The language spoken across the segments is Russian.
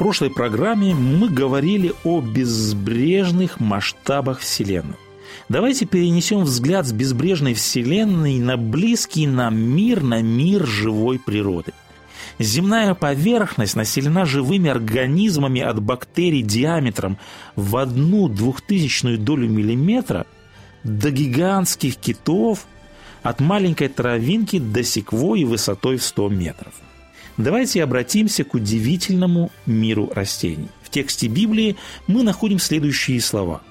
Прошлой программе мы говорили о безбрежных масштабах Вселенной. Давайте перенесем взгляд с безбрежной Вселенной на близкий нам мир, на мир живой природы. Земная поверхность населена живыми организмами от бактерий диаметром в одну двухтысячную долю миллиметра до гигантских китов, от маленькой травинки до секвои высотой в 100 метров – Давайте обратимся к удивительному миру растений. В тексте Библии мы находим следующие слова.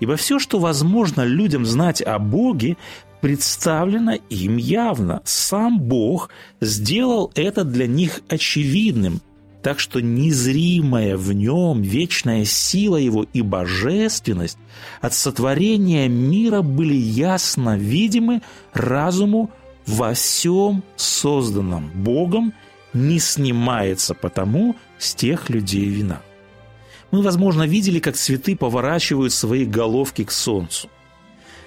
«Ибо все, что возможно людям знать о Боге, представлено им явно. Сам Бог сделал это для них очевидным, так что незримая в нем вечная сила его и божественность от сотворения мира были ясно видимы разуму во всем созданном Богом – не снимается потому с тех людей вина. Мы, возможно, видели, как цветы поворачивают свои головки к солнцу.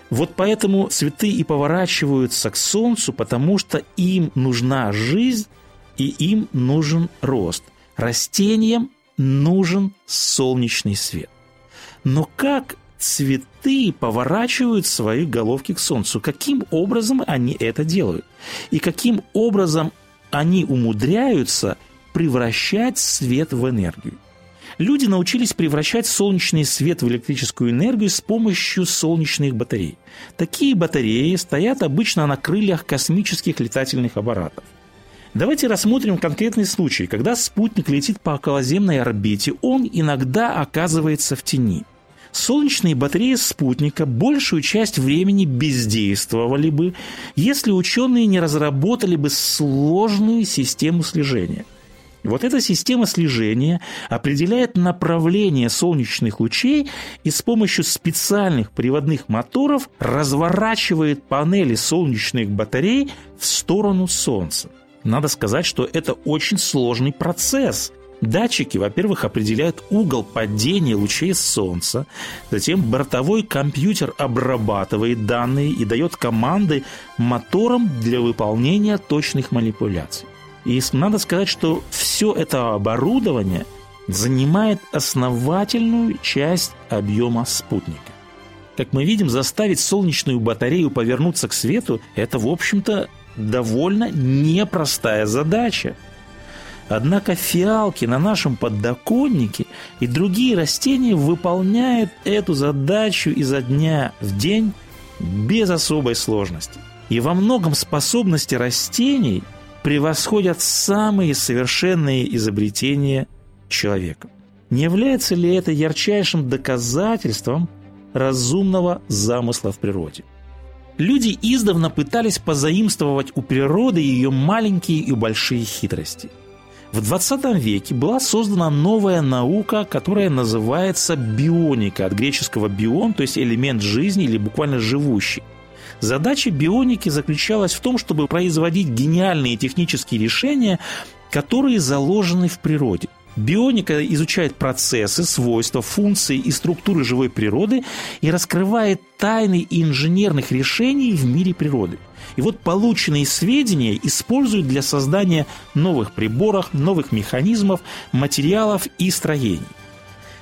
Вот поэтому цветы и поворачиваются к солнцу, потому что им нужна жизнь и им нужен рост. Растениям нужен солнечный свет. Но как цветы поворачивают свои головки к солнцу? Каким образом они это делают? И каким образом они умудряются превращать свет в энергию. Люди научились превращать солнечный свет в электрическую энергию с помощью солнечных батарей. Такие батареи стоят обычно на крыльях космических летательных аппаратов. Давайте рассмотрим конкретный случай, когда спутник летит по околоземной орбите, он иногда оказывается в тени – солнечные батареи спутника большую часть времени бездействовали бы, если ученые не разработали бы сложную систему слежения. Вот эта система слежения определяет направление солнечных лучей и с помощью специальных приводных моторов разворачивает панели солнечных батарей в сторону Солнца. Надо сказать, что это очень сложный процесс, Датчики, во-первых, определяют угол падения лучей Солнца, затем бортовой компьютер обрабатывает данные и дает команды моторам для выполнения точных манипуляций. И надо сказать, что все это оборудование занимает основательную часть объема спутника. Как мы видим, заставить солнечную батарею повернуться к свету – это, в общем-то, довольно непростая задача – Однако фиалки на нашем подоконнике и другие растения выполняют эту задачу изо дня в день без особой сложности. И во многом способности растений превосходят самые совершенные изобретения человека. Не является ли это ярчайшим доказательством разумного замысла в природе? Люди издавна пытались позаимствовать у природы ее маленькие и большие хитрости – в 20 веке была создана новая наука, которая называется бионика, от греческого бион, то есть элемент жизни или буквально живущий. Задача бионики заключалась в том, чтобы производить гениальные технические решения, которые заложены в природе. Бионика изучает процессы, свойства, функции и структуры живой природы и раскрывает тайны инженерных решений в мире природы. И вот полученные сведения используют для создания новых приборов, новых механизмов, материалов и строений.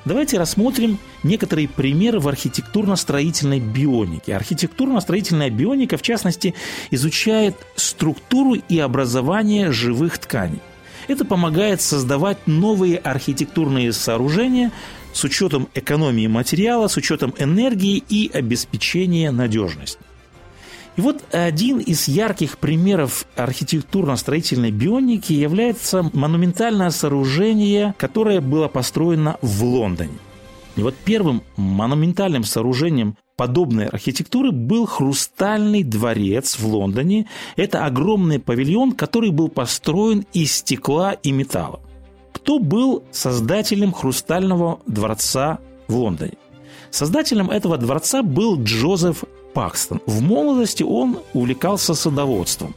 Давайте рассмотрим некоторые примеры в архитектурно-строительной бионике. Архитектурно-строительная бионика, в частности, изучает структуру и образование живых тканей. Это помогает создавать новые архитектурные сооружения с учетом экономии материала, с учетом энергии и обеспечения надежности. И вот один из ярких примеров архитектурно-строительной бионики является монументальное сооружение, которое было построено в Лондоне. И вот первым монументальным сооружением подобной архитектуры был Хрустальный дворец в Лондоне. Это огромный павильон, который был построен из стекла и металла. Кто был создателем Хрустального дворца в Лондоне? Создателем этого дворца был Джозеф Пакстон. В молодости он увлекался садоводством.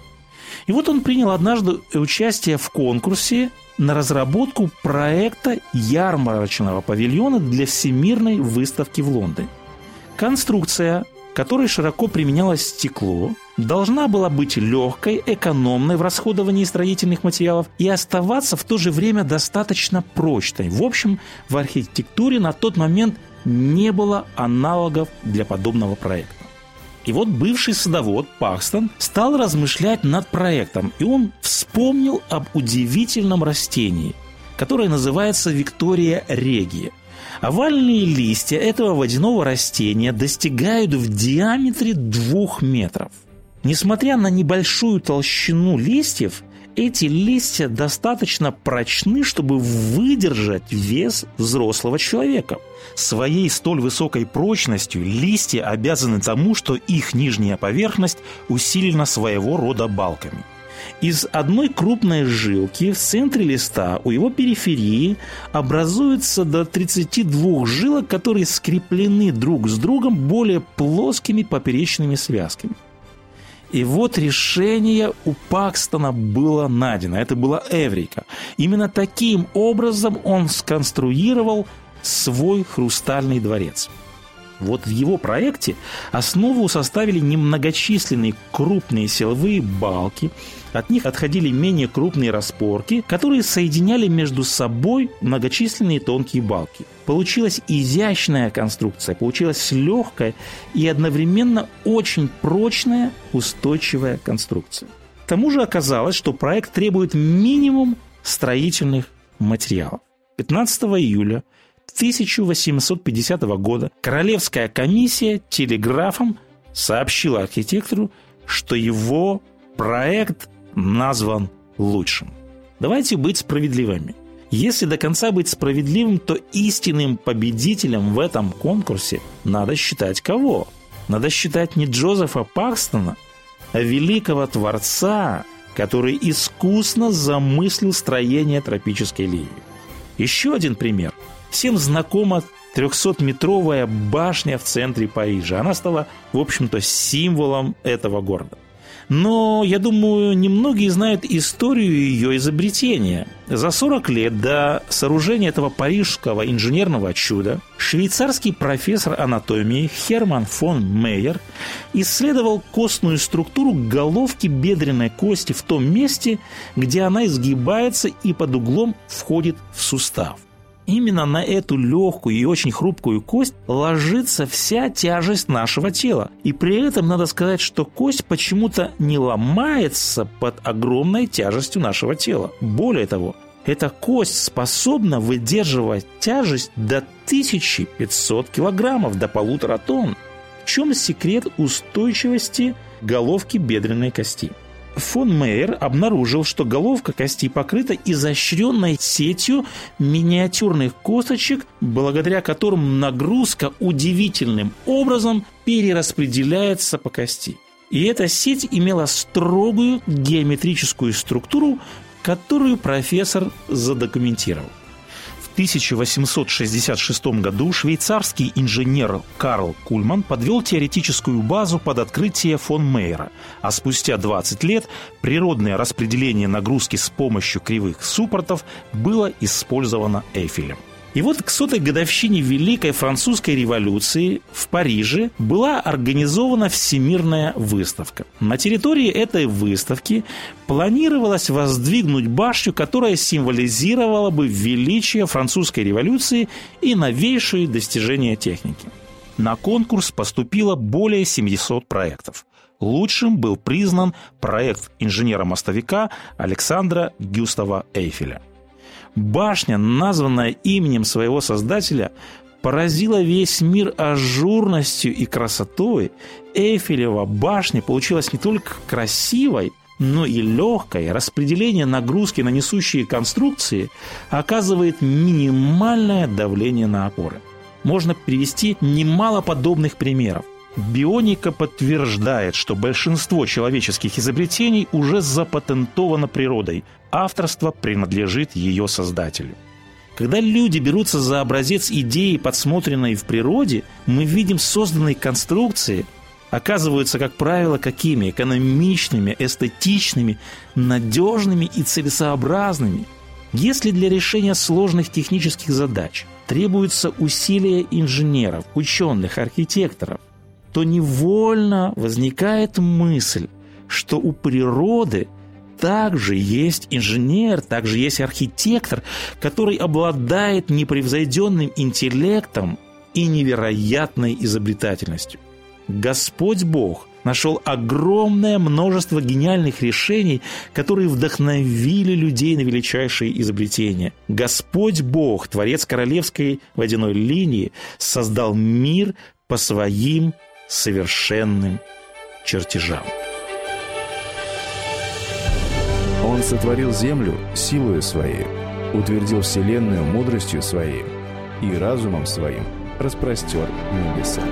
И вот он принял однажды участие в конкурсе на разработку проекта ярмарочного павильона для Всемирной выставки в Лондоне. Конструкция, которой широко применялось стекло, должна была быть легкой, экономной в расходовании строительных материалов и оставаться в то же время достаточно прочной. В общем, в архитектуре на тот момент не было аналогов для подобного проекта. И вот бывший садовод Пакстон стал размышлять над проектом, и он вспомнил об удивительном растении, которое называется Виктория регия. Овальные листья этого водяного растения достигают в диаметре двух метров. Несмотря на небольшую толщину листьев, эти листья достаточно прочны, чтобы выдержать вес взрослого человека. Своей столь высокой прочностью листья обязаны тому, что их нижняя поверхность усилена своего рода балками. Из одной крупной жилки в центре листа у его периферии образуется до 32 жилок, которые скреплены друг с другом более плоскими поперечными связками – и вот решение у Пакстона было найдено. Это была Эврика. Именно таким образом он сконструировал свой хрустальный дворец. Вот в его проекте основу составили немногочисленные крупные силовые балки, от них отходили менее крупные распорки, которые соединяли между собой многочисленные тонкие балки. Получилась изящная конструкция, получилась легкая и одновременно очень прочная, устойчивая конструкция. К тому же оказалось, что проект требует минимум строительных материалов. 15 июля 1850 года Королевская комиссия телеграфом сообщила архитектору, что его проект назван лучшим. Давайте быть справедливыми. Если до конца быть справедливым, то истинным победителем в этом конкурсе надо считать кого? Надо считать не Джозефа Пакстона, а великого творца, который искусно замыслил строение тропической линии. Еще один пример. Всем знакома 300-метровая башня в центре Парижа. Она стала, в общем-то, символом этого города. Но, я думаю, немногие знают историю ее изобретения. За 40 лет до сооружения этого парижского инженерного чуда швейцарский профессор анатомии Херман фон Мейер исследовал костную структуру головки бедренной кости в том месте, где она изгибается и под углом входит в сустав именно на эту легкую и очень хрупкую кость ложится вся тяжесть нашего тела. И при этом надо сказать, что кость почему-то не ломается под огромной тяжестью нашего тела. Более того, эта кость способна выдерживать тяжесть до 1500 килограммов, до полутора тонн. В чем секрет устойчивости головки бедренной кости? Фон Мейер обнаружил, что головка кости покрыта изощренной сетью миниатюрных косточек, благодаря которым нагрузка удивительным образом перераспределяется по кости. И эта сеть имела строгую геометрическую структуру, которую профессор задокументировал. 1866 году швейцарский инженер Карл Кульман подвел теоретическую базу под открытие фон Мейера, а спустя 20 лет природное распределение нагрузки с помощью кривых суппортов было использовано Эйфелем. И вот к сотой годовщине Великой Французской революции в Париже была организована Всемирная выставка. На территории этой выставки планировалось воздвигнуть башню, которая символизировала бы величие французской революции и новейшие достижения техники. На конкурс поступило более 700 проектов. Лучшим был признан проект инженера-мостовика Александра Гюстава Эйфеля – Башня, названная именем своего создателя, поразила весь мир ажурностью и красотой. Эйфелева башня получилась не только красивой, но и легкой. Распределение нагрузки на несущие конструкции оказывает минимальное давление на опоры. Можно привести немало подобных примеров. Бионика подтверждает, что большинство человеческих изобретений уже запатентовано природой. Авторство принадлежит ее создателю. Когда люди берутся за образец идеи, подсмотренной в природе, мы видим созданные конструкции, оказываются, как правило, какими? Экономичными, эстетичными, надежными и целесообразными. Если для решения сложных технических задач требуются усилия инженеров, ученых, архитекторов, то невольно возникает мысль, что у природы также есть инженер, также есть архитектор, который обладает непревзойденным интеллектом и невероятной изобретательностью. Господь Бог нашел огромное множество гениальных решений, которые вдохновили людей на величайшие изобретения. Господь Бог, Творец Королевской водяной линии, создал мир по своим совершенным чертежам. Он сотворил землю силою своей, утвердил вселенную мудростью своей и разумом своим распростер небеса.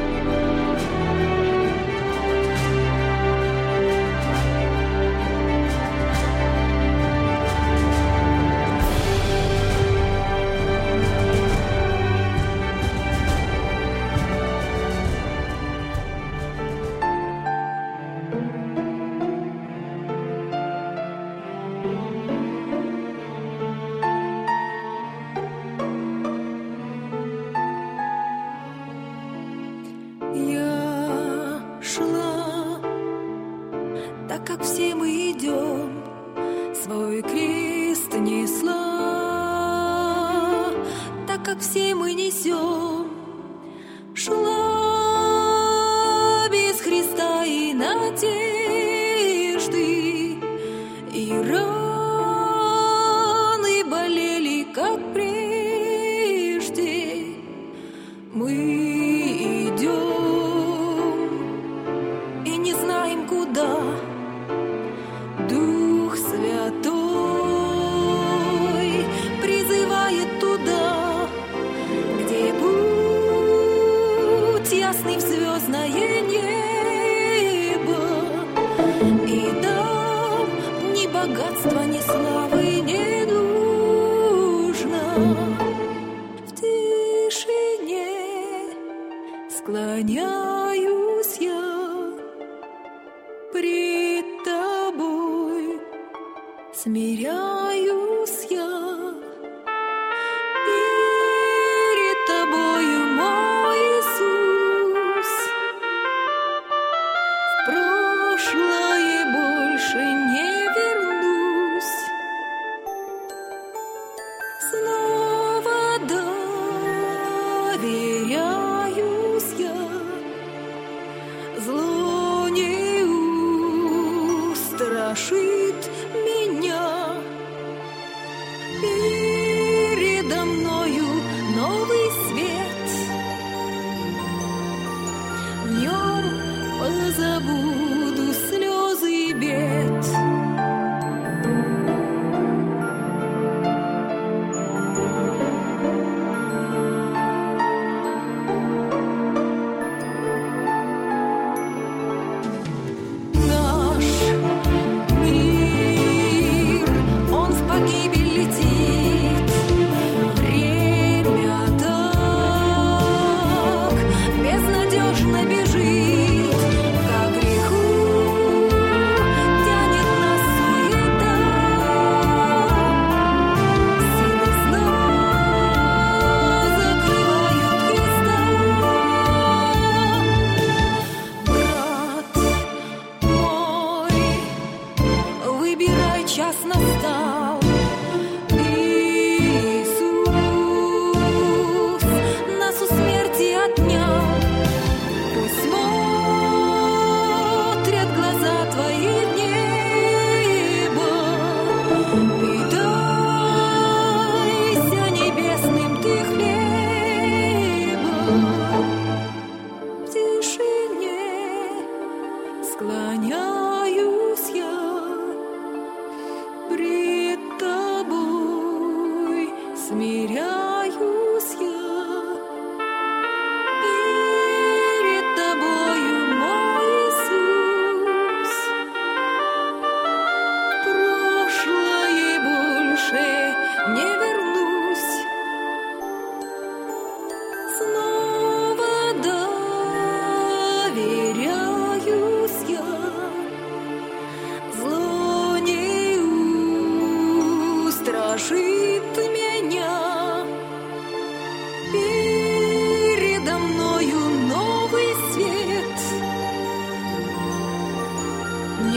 смиряюсь я.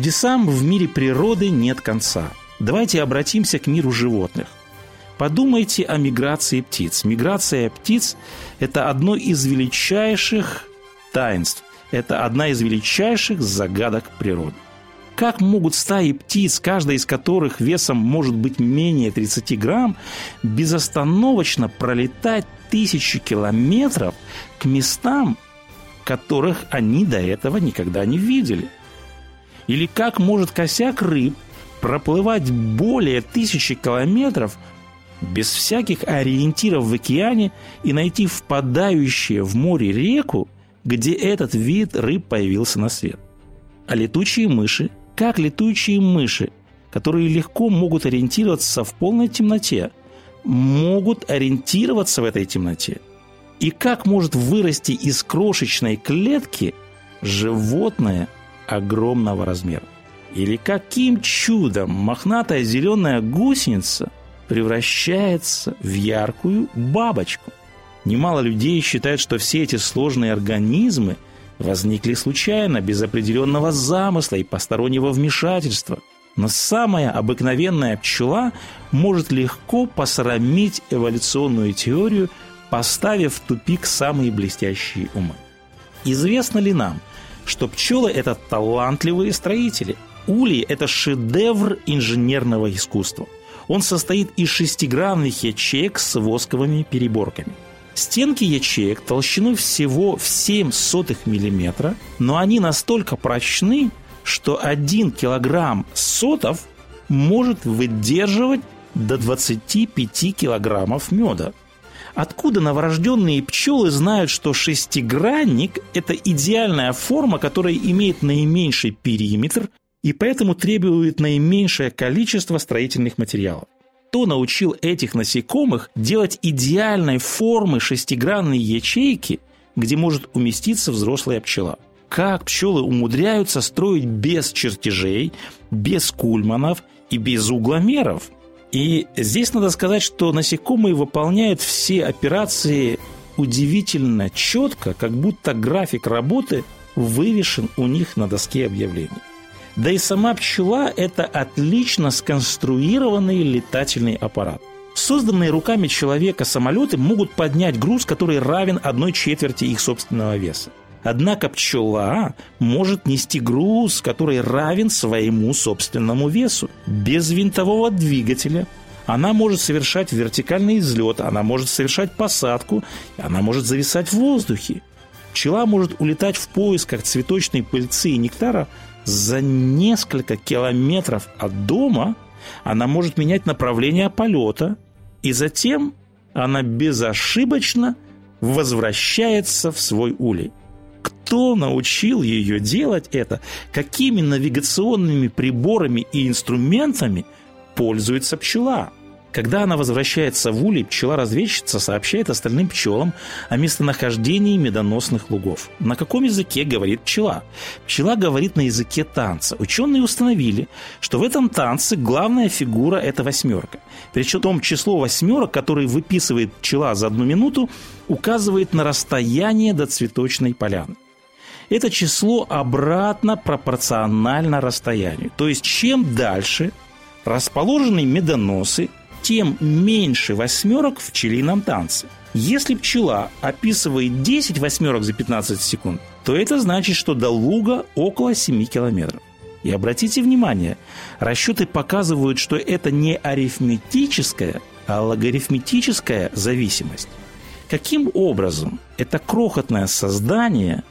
Чудесам в мире природы нет конца. Давайте обратимся к миру животных. Подумайте о миграции птиц. Миграция птиц – это одно из величайших таинств. Это одна из величайших загадок природы. Как могут стаи птиц, каждая из которых весом может быть менее 30 грамм, безостановочно пролетать тысячи километров к местам, которых они до этого никогда не видели? Или как может косяк рыб проплывать более тысячи километров без всяких ориентиров в океане и найти впадающую в море реку, где этот вид рыб появился на свет? А летучие мыши, как летучие мыши, которые легко могут ориентироваться в полной темноте, могут ориентироваться в этой темноте? И как может вырасти из крошечной клетки животное огромного размера? Или каким чудом мохнатая зеленая гусеница превращается в яркую бабочку? Немало людей считают, что все эти сложные организмы возникли случайно, без определенного замысла и постороннего вмешательства. Но самая обыкновенная пчела может легко посрамить эволюционную теорию, поставив в тупик самые блестящие умы. Известно ли нам, что пчелы – это талантливые строители? Улей – это шедевр инженерного искусства. Он состоит из шестигранных ячеек с восковыми переборками – Стенки ячеек толщиной всего в 7 сотых миллиметра, но они настолько прочны, что 1 килограмм сотов может выдерживать до 25 килограммов меда. Откуда новорожденные пчелы знают, что шестигранник – это идеальная форма, которая имеет наименьший периметр и поэтому требует наименьшее количество строительных материалов? кто научил этих насекомых делать идеальной формы шестигранные ячейки, где может уместиться взрослая пчела. Как пчелы умудряются строить без чертежей, без кульманов и без угломеров. И здесь надо сказать, что насекомые выполняют все операции удивительно четко, как будто график работы вывешен у них на доске объявлений. Да и сама пчела – это отлично сконструированный летательный аппарат. Созданные руками человека самолеты могут поднять груз, который равен одной четверти их собственного веса. Однако пчела может нести груз, который равен своему собственному весу, без винтового двигателя. Она может совершать вертикальный взлет, она может совершать посадку, она может зависать в воздухе. Пчела может улетать в поисках цветочной пыльцы и нектара за несколько километров от дома она может менять направление полета, и затем она безошибочно возвращается в свой улей. Кто научил ее делать это? Какими навигационными приборами и инструментами пользуется пчела? Когда она возвращается в улей, пчела-разведчица сообщает остальным пчелам о местонахождении медоносных лугов. На каком языке говорит пчела? Пчела говорит на языке танца. Ученые установили, что в этом танце главная фигура – это восьмерка. Причем число восьмерок, которые выписывает пчела за одну минуту, указывает на расстояние до цветочной поляны. Это число обратно пропорционально расстоянию. То есть чем дальше расположены медоносы, тем меньше восьмерок в пчелином танце. Если пчела описывает 10 восьмерок за 15 секунд, то это значит, что до луга около 7 километров. И обратите внимание, расчеты показывают, что это не арифметическая, а логарифметическая зависимость. Каким образом это крохотное создание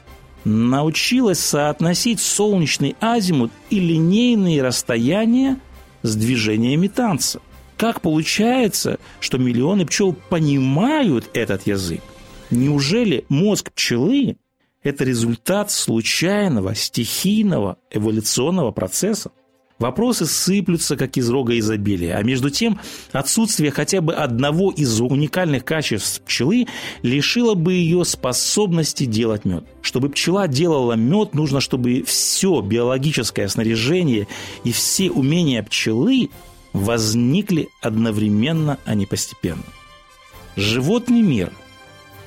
научилось соотносить солнечный азимут и линейные расстояния с движениями танца? Как получается, что миллионы пчел понимают этот язык? Неужели мозг пчелы – это результат случайного, стихийного эволюционного процесса? Вопросы сыплются, как из рога изобилия. А между тем, отсутствие хотя бы одного из уникальных качеств пчелы лишило бы ее способности делать мед. Чтобы пчела делала мед, нужно, чтобы все биологическое снаряжение и все умения пчелы возникли одновременно, а не постепенно. Животный мир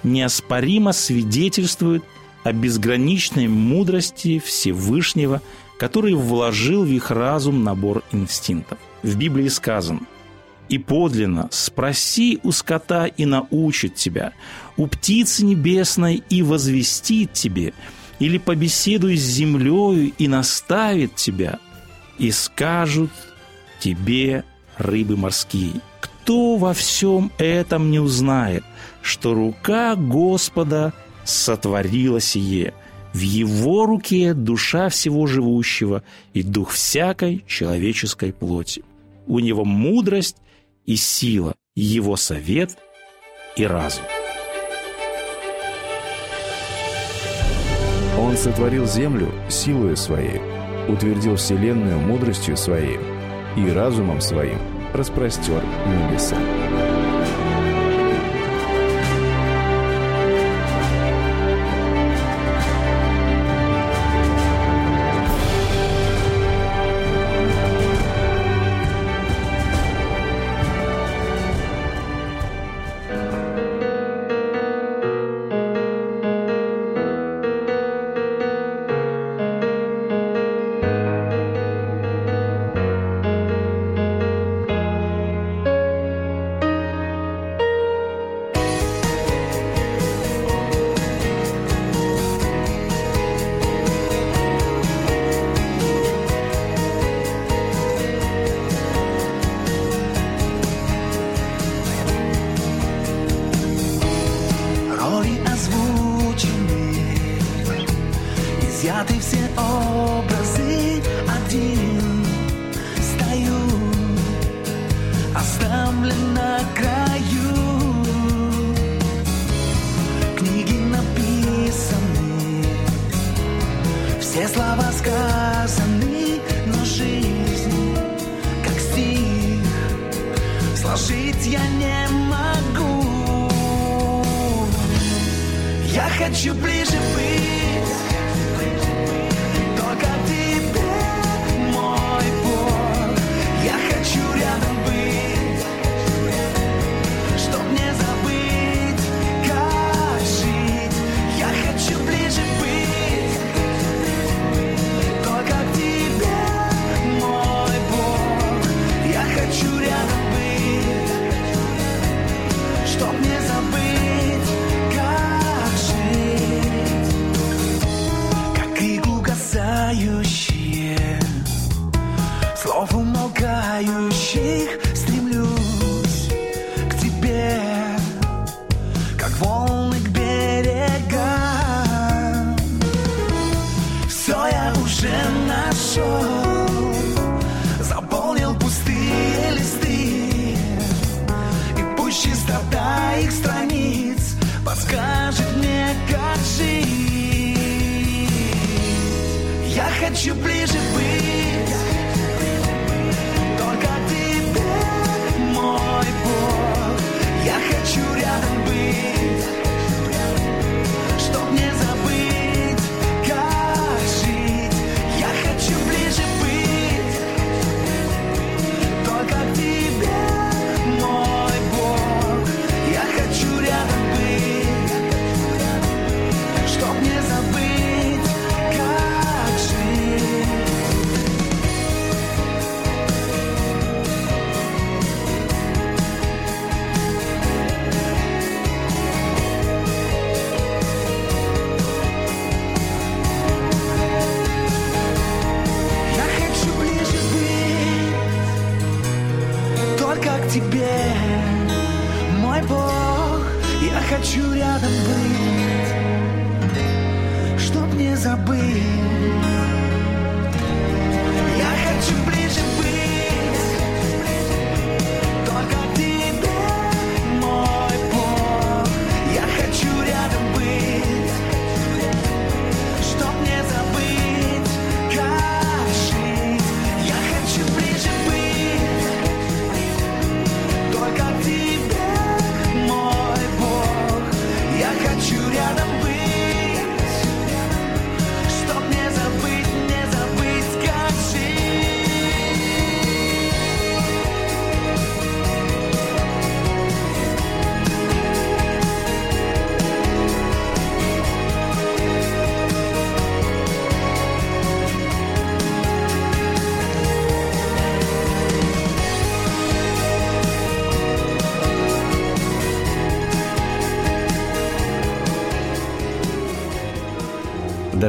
неоспоримо свидетельствует о безграничной мудрости Всевышнего – который вложил в их разум набор инстинктов. В Библии сказано «И подлинно спроси у скота и научит тебя, у птицы небесной и возвестит тебе, или побеседуй с землею и наставит тебя, и скажут тебе рыбы морские. Кто во всем этом не узнает, что рука Господа сотворила сие – в его руке душа всего живущего и дух всякой человеческой плоти. У него мудрость и сила, его совет и разум. Он сотворил землю силою своей, утвердил вселенную мудростью своей и разумом своим распростер небеса.